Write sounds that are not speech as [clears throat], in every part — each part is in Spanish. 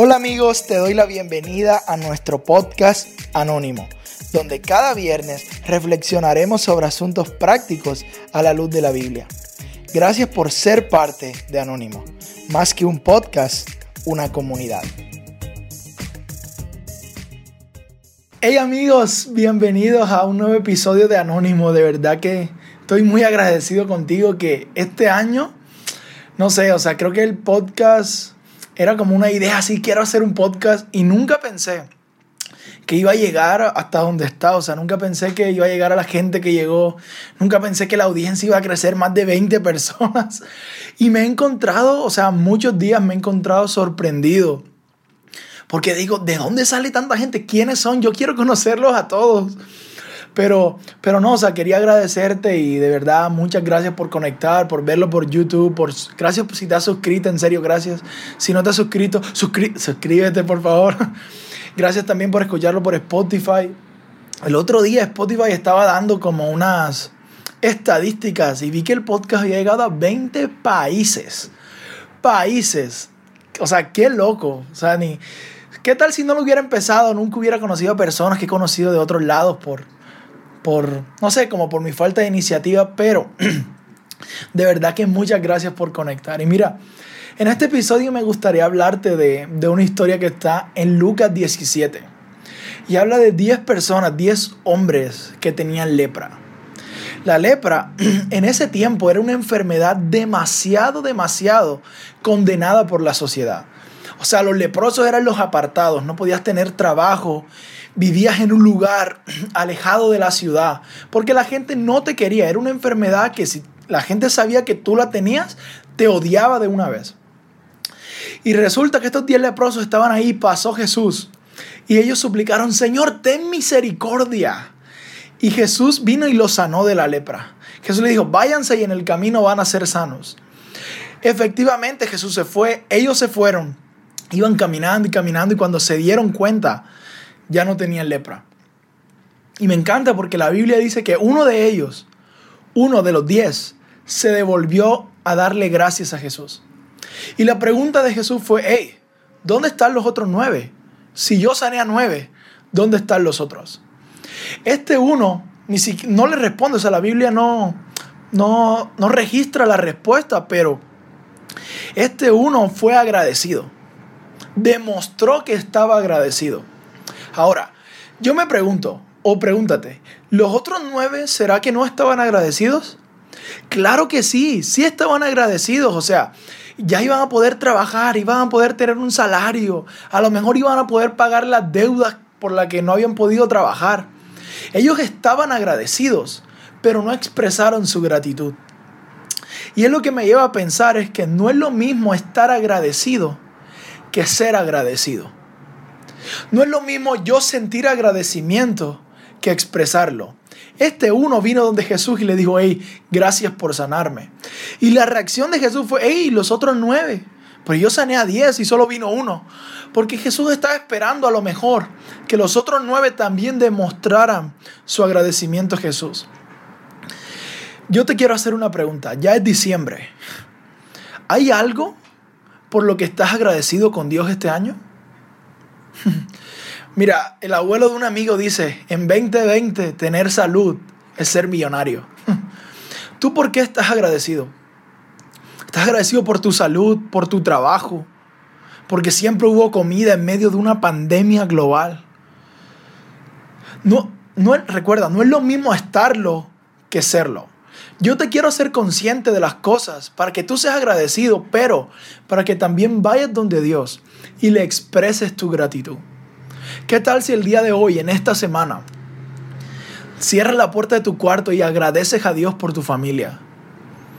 Hola amigos, te doy la bienvenida a nuestro podcast Anónimo, donde cada viernes reflexionaremos sobre asuntos prácticos a la luz de la Biblia. Gracias por ser parte de Anónimo, más que un podcast, una comunidad. Hey amigos, bienvenidos a un nuevo episodio de Anónimo. De verdad que estoy muy agradecido contigo que este año, no sé, o sea, creo que el podcast era como una idea así, quiero hacer un podcast y nunca pensé que iba a llegar hasta donde está, o sea, nunca pensé que iba a llegar a la gente que llegó, nunca pensé que la audiencia iba a crecer más de 20 [laughs] personas y me he encontrado, o sea, muchos días me he encontrado sorprendido. Porque digo, ¿de dónde sale tanta gente? ¿Quiénes son? Yo quiero conocerlos a todos. Pero, pero no, o sea, quería agradecerte y de verdad muchas gracias por conectar, por verlo por YouTube, por, gracias si te has suscrito, en serio, gracias. Si no te has suscrito, suscríbete por favor. [laughs] Gracias también por escucharlo por Spotify. El otro día Spotify estaba dando como unas estadísticas y vi que el podcast había llegado a 20 países. Países. O sea, qué loco. O sea, ni... ¿Qué tal si no lo hubiera empezado? Nunca hubiera conocido a personas que he conocido de otros lados por, por, no sé, como por mi falta de iniciativa, pero [clears throat] de verdad que muchas gracias por conectar. Y mira, en este episodio me gustaría hablarte de, de una historia que está en Lucas 17. Y habla de 10 personas, 10 hombres que tenían lepra. La lepra [clears throat] en ese tiempo era una enfermedad demasiado, demasiado condenada por la sociedad. O sea, los leprosos eran los apartados, no podías tener trabajo, vivías en un lugar alejado de la ciudad, porque la gente no te quería, era una enfermedad que si la gente sabía que tú la tenías, te odiaba de una vez. Y resulta que estos diez leprosos estaban ahí, pasó Jesús, y ellos suplicaron, Señor, ten misericordia. Y Jesús vino y los sanó de la lepra. Jesús le dijo, váyanse y en el camino van a ser sanos. Efectivamente Jesús se fue, ellos se fueron, iban caminando y caminando y cuando se dieron cuenta ya no tenían lepra. Y me encanta porque la Biblia dice que uno de ellos, uno de los diez, se devolvió a darle gracias a Jesús. Y la pregunta de Jesús fue, hey, ¿dónde están los otros nueve? Si yo sané a nueve, ¿dónde están los otros? Este uno ni siquiera, no le responde, o sea, la Biblia no, no, no registra la respuesta, pero este uno fue agradecido. Demostró que estaba agradecido. Ahora, yo me pregunto, o pregúntate, ¿los otros nueve será que no estaban agradecidos? Claro que sí, sí estaban agradecidos, o sea, ya iban a poder trabajar, iban a poder tener un salario, a lo mejor iban a poder pagar las deudas por las que no habían podido trabajar. Ellos estaban agradecidos, pero no expresaron su gratitud. Y es lo que me lleva a pensar es que no es lo mismo estar agradecido que ser agradecido. No es lo mismo yo sentir agradecimiento que expresarlo. Este uno vino donde Jesús y le dijo, hey, gracias por sanarme. Y la reacción de Jesús fue, hey, los otros nueve. Pero yo sané a diez y solo vino uno. Porque Jesús estaba esperando a lo mejor que los otros nueve también demostraran su agradecimiento a Jesús. Yo te quiero hacer una pregunta. Ya es diciembre. ¿Hay algo por lo que estás agradecido con Dios este año? Mira, el abuelo de un amigo dice, en 2020 tener salud es ser millonario. [laughs] ¿Tú por qué estás agradecido? ¿Estás agradecido por tu salud, por tu trabajo? Porque siempre hubo comida en medio de una pandemia global. No, no, recuerda, no es lo mismo estarlo que serlo. Yo te quiero hacer consciente de las cosas para que tú seas agradecido, pero para que también vayas donde Dios y le expreses tu gratitud. ¿Qué tal si el día de hoy, en esta semana, cierras la puerta de tu cuarto y agradeces a Dios por tu familia?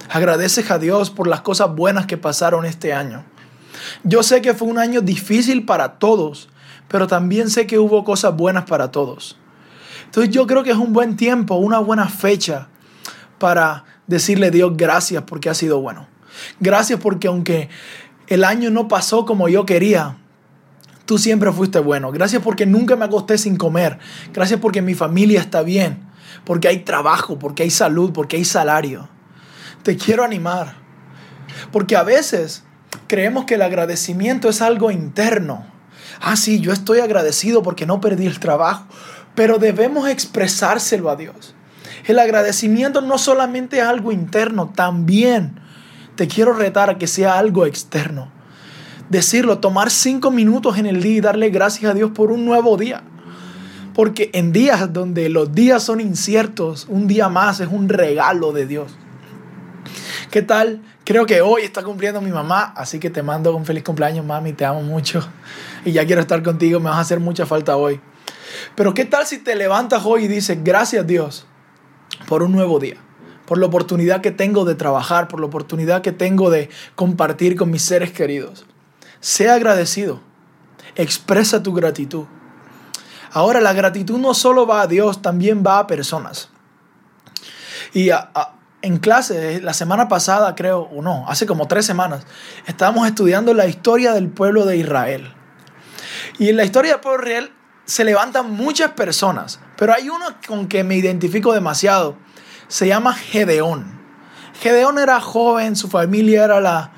Agradeces a Dios por las cosas buenas que pasaron este año. Yo sé que fue un año difícil para todos, pero también sé que hubo cosas buenas para todos. Entonces yo creo que es un buen tiempo, una buena fecha para decirle Dios gracias porque ha sido bueno. Gracias porque aunque el año no pasó como yo quería, tú siempre fuiste bueno. Gracias porque nunca me acosté sin comer. Gracias porque mi familia está bien. Porque hay trabajo, porque hay salud, porque hay salario. Te quiero animar. Porque a veces creemos que el agradecimiento es algo interno. Ah, sí, yo estoy agradecido porque no perdí el trabajo, pero debemos expresárselo a Dios. El agradecimiento no solamente es algo interno, también te quiero retar a que sea algo externo. Decirlo, tomar cinco minutos en el día y darle gracias a Dios por un nuevo día. Porque en días donde los días son inciertos, un día más es un regalo de Dios. ¿Qué tal? Creo que hoy está cumpliendo mi mamá, así que te mando un feliz cumpleaños, mami, te amo mucho. Y ya quiero estar contigo, me vas a hacer mucha falta hoy. Pero ¿qué tal si te levantas hoy y dices, gracias Dios por un nuevo día? por la oportunidad que tengo de trabajar, por la oportunidad que tengo de compartir con mis seres queridos. Sea agradecido. Expresa tu gratitud. Ahora, la gratitud no solo va a Dios, también va a personas. Y en clase, la semana pasada creo, o no, hace como tres semanas, estábamos estudiando la historia del pueblo de Israel. Y en la historia del pueblo de Israel se levantan muchas personas, pero hay uno con que me identifico demasiado. Se llama Gedeón. Gedeón era joven, su familia era la,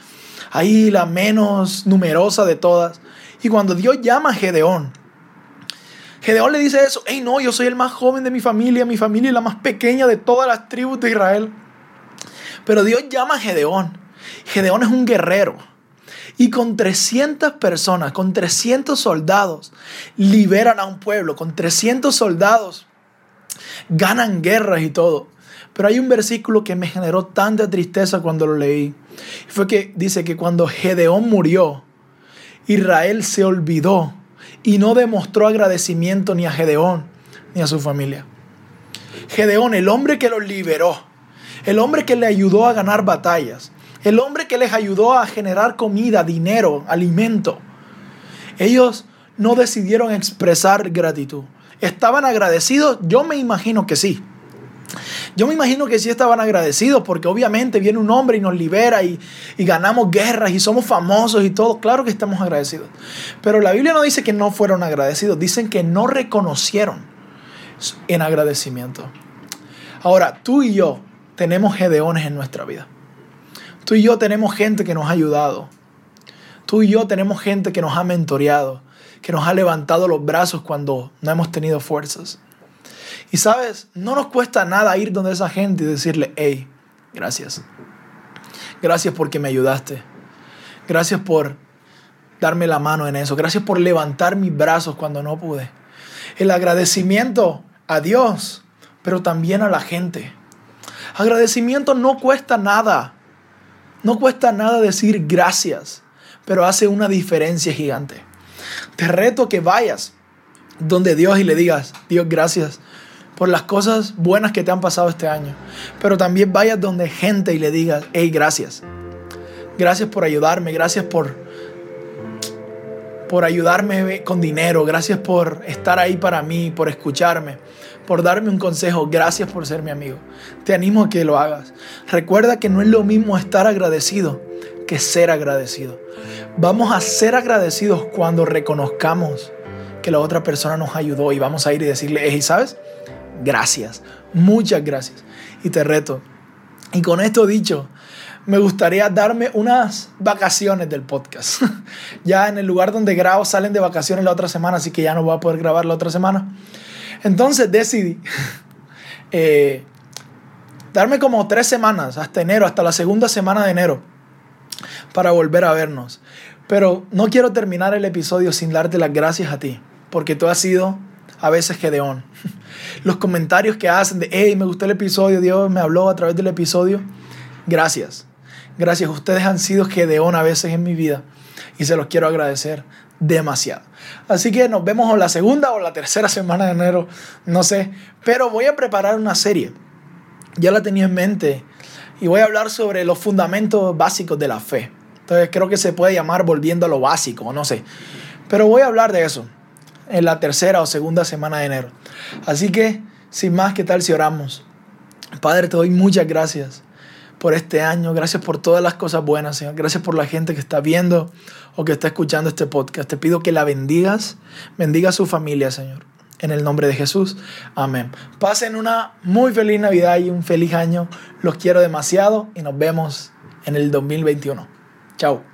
ahí la menos numerosa de todas. Y cuando Dios llama a Gedeón, Gedeón le dice eso, hey no, yo soy el más joven de mi familia, mi familia es la más pequeña de todas las tribus de Israel. Pero Dios llama a Gedeón. Gedeón es un guerrero. Y con 300 personas, con 300 soldados, liberan a un pueblo. Con 300 soldados, ganan guerras y todo. Pero hay un versículo que me generó tanta tristeza cuando lo leí. Fue que dice que cuando Gedeón murió, Israel se olvidó y no demostró agradecimiento ni a Gedeón ni a su familia. Gedeón, el hombre que los liberó, el hombre que le ayudó a ganar batallas, el hombre que les ayudó a generar comida, dinero, alimento. Ellos no decidieron expresar gratitud. ¿Estaban agradecidos? Yo me imagino que sí. Yo me imagino que sí estaban agradecidos porque obviamente viene un hombre y nos libera y, y, ganamos guerras y somos famosos y todo. Claro que estamos agradecidos. Pero la Biblia no dice que no fueron agradecidos, dicen que no reconocieron en agradecimiento. Ahora, tú y yo tenemos gedeones en nuestra vida. Tú y yo tenemos gente que nos ha ayudado. Tú y yo tenemos gente que nos ha mentoreado, que nos ha levantado los brazos cuando no hemos tenido fuerzas. Y sabes, no nos cuesta nada ir donde esa gente y decirle, hey, gracias. Gracias porque me ayudaste. Gracias por darme la mano en eso. Gracias por levantar mis brazos cuando no pude. El agradecimiento a Dios, pero también a la gente. Agradecimiento no cuesta nada. No cuesta nada decir gracias, pero hace una diferencia gigante. Te reto que vayas donde Dios y le digas, Dios, gracias por las cosas buenas que te han pasado este año. Pero también vayas donde gente y le digas, hey, gracias. Gracias por ayudarme, gracias por, por ayudarme con dinero, gracias por estar ahí para mí, por escucharme, por darme un consejo, gracias por ser mi amigo. Te animo a que lo hagas. Recuerda que no es lo mismo estar agradecido que ser agradecido. Vamos a ser agradecidos cuando reconozcamos que la otra persona nos ayudó y vamos a ir y decirle, hey, ¿sabes? gracias, muchas gracias. Y te reto. Y con esto dicho, me gustaría darme unas vacaciones del podcast. [laughs] ya en el lugar donde grabo salen de vacaciones la otra semana, así que ya no voy a poder grabar la otra semana. Entonces decidí [laughs] eh, darme como tres semanas, hasta enero, hasta la segunda semana de enero, para volver a vernos. Pero no quiero terminar el episodio sin darte las gracias a ti, porque tú has sido a veces Gedeón. [laughs] Los comentarios que hacen de, hey, me gustó el episodio, Dios me habló a través del episodio. Gracias. Gracias. Ustedes han sido Gedeón a veces en mi vida y se los quiero agradecer demasiado. Así que nos vemos en la segunda o la tercera semana de enero, no sé. Pero voy a preparar una serie. Ya la tenía en mente y voy a hablar sobre los fundamentos básicos de la fe. Entonces creo que se puede llamar volviendo a lo básico, no sé. Pero voy a hablar de eso en la tercera o segunda semana de enero. Así que, sin más, ¿qué tal si oramos? Padre, te doy muchas gracias por este año, gracias por todas las cosas buenas, Señor. Gracias por la gente que está viendo o que está escuchando este podcast. Te pido que la bendigas, bendiga a su familia, Señor. En el nombre de Jesús. Amén. Pasen una muy feliz Navidad y un feliz año. Los quiero demasiado y nos vemos en el 2021. Chao.